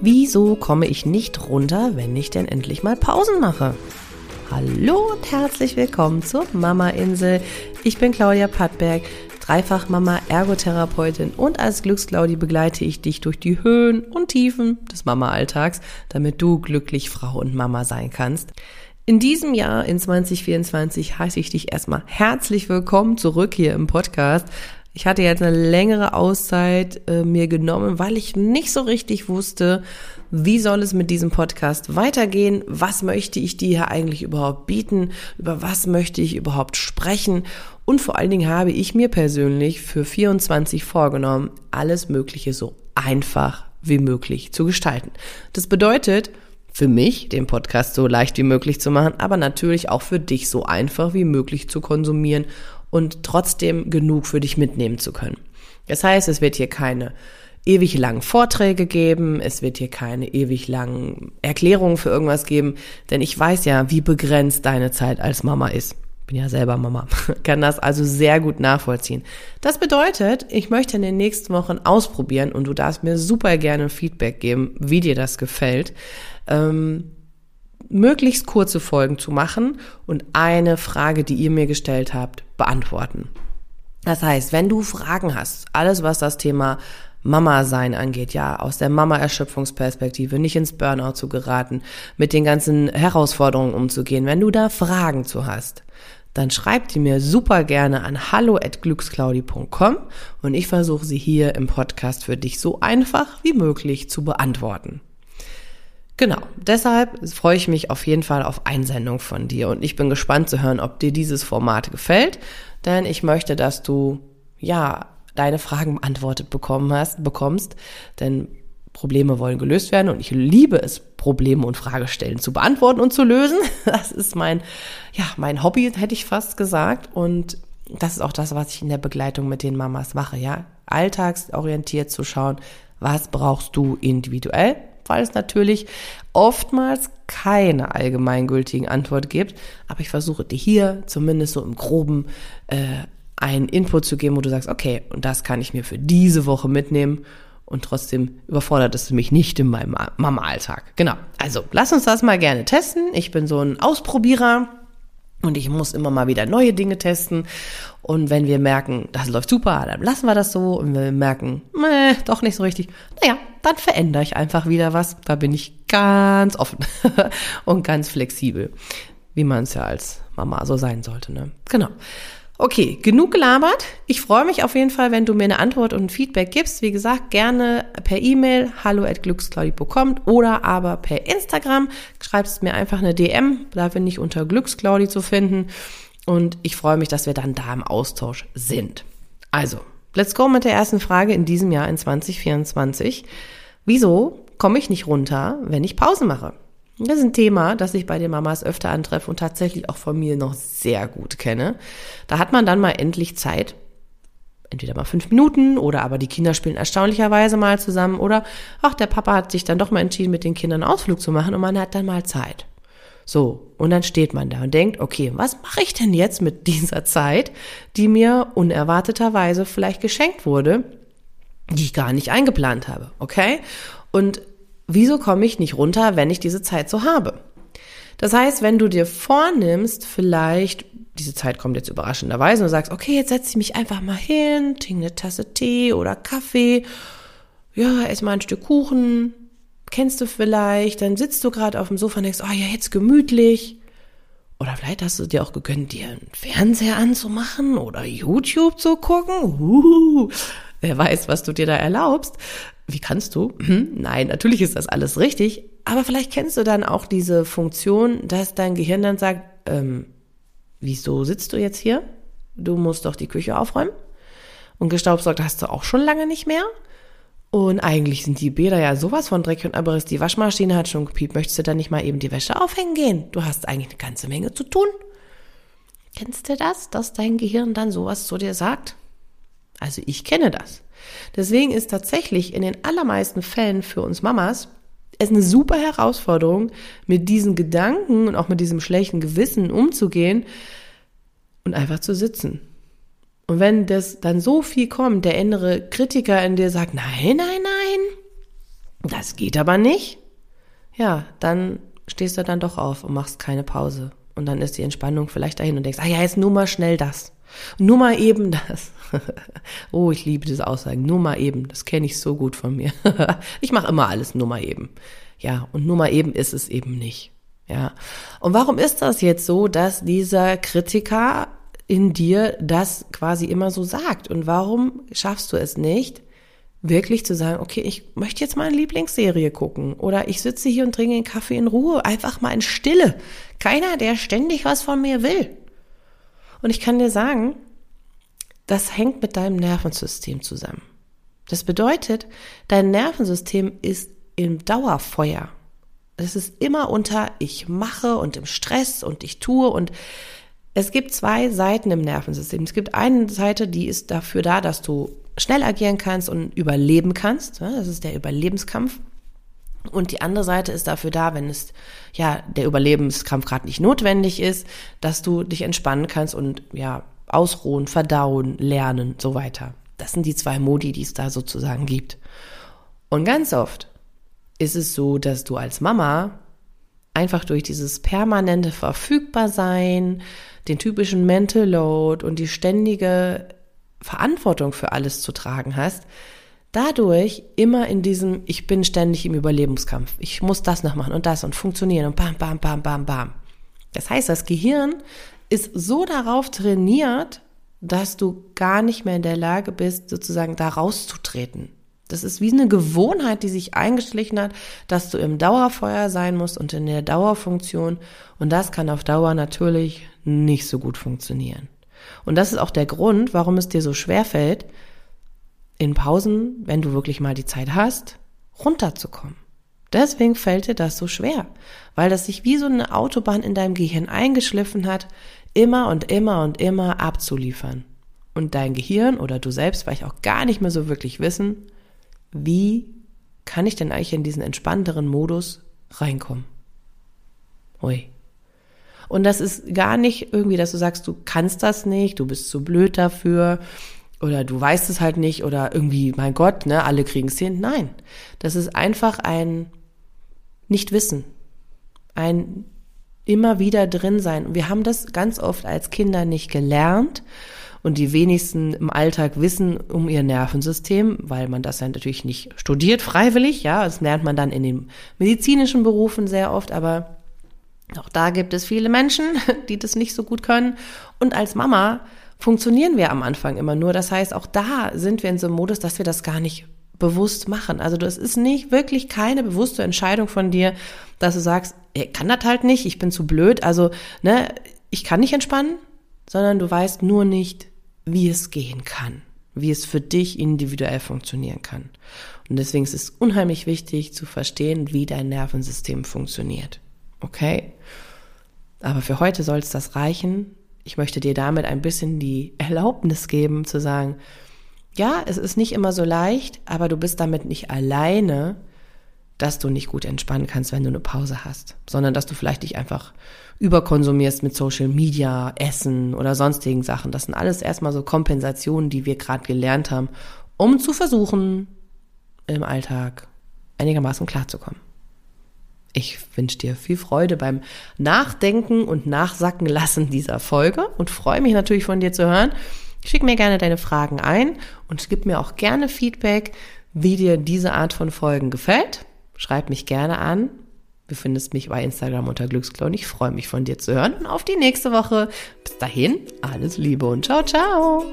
Wieso komme ich nicht runter, wenn ich denn endlich mal Pausen mache? Hallo und herzlich willkommen zur Mama Insel. Ich bin Claudia Pattberg, Dreifach-Mama, Ergotherapeutin und als Glücksclaudi begleite ich dich durch die Höhen und Tiefen des Mama-Alltags, damit du glücklich Frau und Mama sein kannst. In diesem Jahr, in 2024, heiße ich dich erstmal herzlich willkommen zurück hier im Podcast. Ich hatte jetzt eine längere Auszeit äh, mir genommen, weil ich nicht so richtig wusste, wie soll es mit diesem Podcast weitergehen? Was möchte ich dir hier eigentlich überhaupt bieten? Über was möchte ich überhaupt sprechen? Und vor allen Dingen habe ich mir persönlich für 24 vorgenommen, alles Mögliche so einfach wie möglich zu gestalten. Das bedeutet, für mich, den Podcast so leicht wie möglich zu machen, aber natürlich auch für dich so einfach wie möglich zu konsumieren und trotzdem genug für dich mitnehmen zu können. Das heißt, es wird hier keine ewig langen Vorträge geben, es wird hier keine ewig langen Erklärungen für irgendwas geben, denn ich weiß ja, wie begrenzt deine Zeit als Mama ist. Bin ja selber Mama, kann das also sehr gut nachvollziehen. Das bedeutet, ich möchte in den nächsten Wochen ausprobieren und du darfst mir super gerne Feedback geben, wie dir das gefällt. Ähm, möglichst kurze Folgen zu machen und eine Frage, die ihr mir gestellt habt, beantworten. Das heißt, wenn du Fragen hast, alles was das Thema Mama sein angeht, ja, aus der Mama-Erschöpfungsperspektive, nicht ins Burnout zu geraten, mit den ganzen Herausforderungen umzugehen, wenn du da Fragen zu hast, dann schreib die mir super gerne an hallo@glücksclaudi.com und ich versuche sie hier im Podcast für dich so einfach wie möglich zu beantworten. Genau, deshalb freue ich mich auf jeden Fall auf Einsendung von dir. Und ich bin gespannt zu hören, ob dir dieses Format gefällt, denn ich möchte, dass du ja deine Fragen beantwortet bekommen hast, bekommst, denn Probleme wollen gelöst werden. Und ich liebe es, Probleme und Fragestellen zu beantworten und zu lösen. Das ist mein, ja, mein Hobby, hätte ich fast gesagt. Und das ist auch das, was ich in der Begleitung mit den Mamas mache, ja, alltagsorientiert zu schauen, was brauchst du individuell weil es natürlich oftmals keine allgemeingültigen Antwort gibt. Aber ich versuche dir hier zumindest so im groben äh, einen Input zu geben, wo du sagst, okay, und das kann ich mir für diese Woche mitnehmen. Und trotzdem überfordert es mich nicht in meinem Mama-Alltag. Genau. Also, lass uns das mal gerne testen. Ich bin so ein Ausprobierer. Und ich muss immer mal wieder neue Dinge testen. Und wenn wir merken, das läuft super, dann lassen wir das so. Und wenn wir merken, meh, doch nicht so richtig, naja, dann verändere ich einfach wieder was. Da bin ich ganz offen und ganz flexibel, wie man es ja als Mama so sein sollte. Ne? Genau. Okay, genug gelabert. Ich freue mich auf jeden Fall, wenn du mir eine Antwort und ein Feedback gibst. Wie gesagt, gerne per E-Mail hallo at glücksclaudi.com oder aber per Instagram. Schreibst mir einfach eine DM, da bin ich unter Glücksclaudi zu finden. Und ich freue mich, dass wir dann da im Austausch sind. Also, let's go mit der ersten Frage in diesem Jahr in 2024. Wieso komme ich nicht runter, wenn ich Pause mache? Das ist ein Thema, das ich bei den Mamas öfter antreffe und tatsächlich auch von mir noch sehr gut kenne. Da hat man dann mal endlich Zeit, entweder mal fünf Minuten oder aber die Kinder spielen erstaunlicherweise mal zusammen oder ach, der Papa hat sich dann doch mal entschieden, mit den Kindern einen Ausflug zu machen und man hat dann mal Zeit. So, und dann steht man da und denkt, okay, was mache ich denn jetzt mit dieser Zeit, die mir unerwarteterweise vielleicht geschenkt wurde, die ich gar nicht eingeplant habe, okay? Und wieso komme ich nicht runter, wenn ich diese Zeit so habe? Das heißt, wenn du dir vornimmst, vielleicht, diese Zeit kommt jetzt überraschenderweise und du sagst, okay, jetzt setze ich mich einfach mal hin, trinke eine Tasse Tee oder Kaffee, ja, ess mal ein Stück Kuchen, kennst du vielleicht, dann sitzt du gerade auf dem Sofa und denkst, oh ja, jetzt gemütlich. Oder vielleicht hast du dir auch gegönnt, dir einen Fernseher anzumachen oder YouTube zu gucken. Uh, wer weiß, was du dir da erlaubst wie kannst du? Hm, nein, natürlich ist das alles richtig, aber vielleicht kennst du dann auch diese Funktion, dass dein Gehirn dann sagt, ähm, wieso sitzt du jetzt hier? Du musst doch die Küche aufräumen. Und gestaubsaugt hast du auch schon lange nicht mehr. Und eigentlich sind die Bäder ja sowas von Dreck und Abriss. Die Waschmaschine hat schon gepiept. Möchtest du dann nicht mal eben die Wäsche aufhängen gehen? Du hast eigentlich eine ganze Menge zu tun. Kennst du das, dass dein Gehirn dann sowas zu dir sagt? Also ich kenne das. Deswegen ist tatsächlich in den allermeisten Fällen für uns Mamas es eine super Herausforderung, mit diesen Gedanken und auch mit diesem schlechten Gewissen umzugehen und einfach zu sitzen. Und wenn das dann so viel kommt, der innere Kritiker in dir sagt, nein, nein, nein, Das geht aber nicht. Ja, dann stehst du dann doch auf und machst keine Pause. Und dann ist die Entspannung vielleicht dahin und denkst, ah ja, jetzt nur mal schnell das. Nur mal eben das. oh, ich liebe diese Aussagen. Nur mal eben. Das kenne ich so gut von mir. ich mache immer alles nur mal eben. Ja, und nur mal eben ist es eben nicht. Ja. Und warum ist das jetzt so, dass dieser Kritiker in dir das quasi immer so sagt? Und warum schaffst du es nicht, wirklich zu sagen, okay, ich möchte jetzt mal eine Lieblingsserie gucken oder ich sitze hier und trinke einen Kaffee in Ruhe, einfach mal in Stille. Keiner, der ständig was von mir will. Und ich kann dir sagen, das hängt mit deinem Nervensystem zusammen. Das bedeutet, dein Nervensystem ist im Dauerfeuer. Es ist immer unter ich mache und im Stress und ich tue und es gibt zwei Seiten im Nervensystem. Es gibt eine Seite, die ist dafür da, dass du schnell agieren kannst und überleben kannst. Das ist der Überlebenskampf. Und die andere Seite ist dafür da, wenn es ja der Überlebenskampf gerade nicht notwendig ist, dass du dich entspannen kannst und ja ausruhen, verdauen, lernen, so weiter. Das sind die zwei Modi, die es da sozusagen gibt. Und ganz oft ist es so, dass du als Mama einfach durch dieses permanente Verfügbarsein, den typischen Mental Load und die ständige Verantwortung für alles zu tragen hast, dadurch immer in diesem, ich bin ständig im Überlebenskampf. Ich muss das noch machen und das und funktionieren und bam, bam, bam, bam, bam. Das heißt, das Gehirn ist so darauf trainiert, dass du gar nicht mehr in der Lage bist, sozusagen da rauszutreten. Das ist wie eine Gewohnheit, die sich eingeschlichen hat, dass du im Dauerfeuer sein musst und in der Dauerfunktion. Und das kann auf Dauer natürlich nicht so gut funktionieren. Und das ist auch der Grund, warum es dir so schwer fällt, in Pausen, wenn du wirklich mal die Zeit hast, runterzukommen. Deswegen fällt dir das so schwer, weil das sich wie so eine Autobahn in deinem Gehirn eingeschliffen hat, immer und immer und immer abzuliefern. Und dein Gehirn oder du selbst vielleicht auch gar nicht mehr so wirklich wissen, wie kann ich denn eigentlich in diesen entspannteren Modus reinkommen? Ui. Und das ist gar nicht irgendwie, dass du sagst, du kannst das nicht, du bist zu blöd dafür oder du weißt es halt nicht oder irgendwie, mein Gott, ne, alle kriegen es hin. Nein, das ist einfach ein Nichtwissen, ein immer wieder drin sein. Wir haben das ganz oft als Kinder nicht gelernt und die wenigsten im Alltag wissen um ihr Nervensystem, weil man das ja natürlich nicht studiert freiwillig, ja, das lernt man dann in den medizinischen Berufen sehr oft, aber auch da gibt es viele Menschen, die das nicht so gut können. Und als Mama funktionieren wir am Anfang immer nur. Das heißt, auch da sind wir in so einem Modus, dass wir das gar nicht bewusst machen. Also das ist nicht wirklich keine bewusste Entscheidung von dir, dass du sagst, ich kann das halt nicht, ich bin zu blöd, also ne, ich kann nicht entspannen, sondern du weißt nur nicht, wie es gehen kann, wie es für dich individuell funktionieren kann. Und deswegen ist es unheimlich wichtig zu verstehen, wie dein Nervensystem funktioniert. Okay? Aber für heute soll es das reichen. Ich möchte dir damit ein bisschen die Erlaubnis geben zu sagen, ja, es ist nicht immer so leicht, aber du bist damit nicht alleine, dass du nicht gut entspannen kannst, wenn du eine Pause hast, sondern dass du vielleicht dich einfach überkonsumierst mit Social Media, Essen oder sonstigen Sachen. Das sind alles erstmal so Kompensationen, die wir gerade gelernt haben, um zu versuchen, im Alltag einigermaßen klarzukommen. Ich wünsche dir viel Freude beim Nachdenken und Nachsacken lassen dieser Folge und freue mich natürlich von dir zu hören. Schick mir gerne deine Fragen ein und gib mir auch gerne Feedback, wie dir diese Art von Folgen gefällt. Schreib mich gerne an. Du findest mich bei Instagram unter Glücksklon. Ich freue mich von dir zu hören und auf die nächste Woche. Bis dahin, alles Liebe und ciao, ciao.